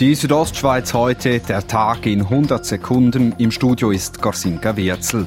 Die Südostschweiz heute, der Tag in 100 Sekunden. Im Studio ist Gorsinka Wirzel.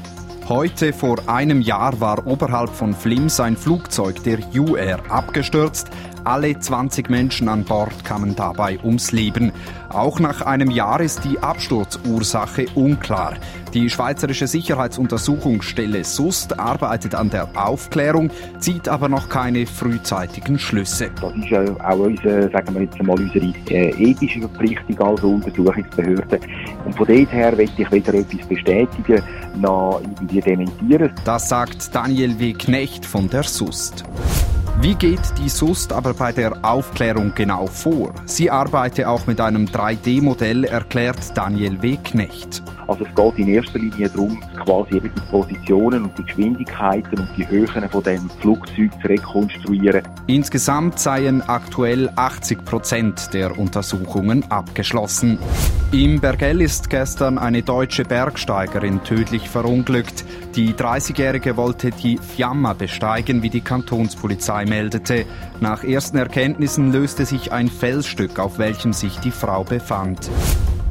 Heute vor einem Jahr war oberhalb von Flims ein Flugzeug der UR abgestürzt. Alle 20 Menschen an Bord kamen dabei ums Leben. Auch nach einem Jahr ist die Absturzursache unklar. Die Schweizerische Sicherheitsuntersuchungsstelle SUST arbeitet an der Aufklärung, zieht aber noch keine frühzeitigen Schlüsse. Das ist ja auch unsere, sagen wir jetzt einmal, unsere äh, ethische Verpflichtung als Untersuchungsbehörde. Und von dort her möchte ich weder etwas bestätigen noch irgendwie dementieren. Das sagt Daniel W. Knecht von der SUST. Wie geht die SUST aber bei der Aufklärung genau vor? Sie arbeite auch mit einem 3D-Modell, erklärt Daniel W. Also es geht in erster Linie darum, quasi eben die Positionen und die Geschwindigkeiten und die Höhen von dem Flugzeug zu rekonstruieren. Insgesamt seien aktuell 80 Prozent der Untersuchungen abgeschlossen. Im Bergell ist gestern eine deutsche Bergsteigerin tödlich verunglückt. Die 30-Jährige wollte die Fiamma besteigen, wie die Kantonspolizei meldete. Nach ersten Erkenntnissen löste sich ein Felsstück, auf welchem sich die Frau befand.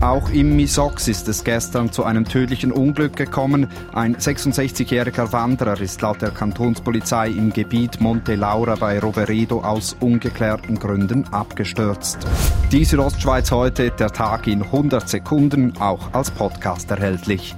Auch im Misox ist es gestern zu einem tödlichen Unglück gekommen. Ein 66-jähriger Wanderer ist laut der Kantonspolizei im Gebiet Monte Laura bei Roveredo aus ungeklärten Gründen abgestürzt. Die Südostschweiz heute, der Tag in 100 Sekunden, auch als Podcast erhältlich.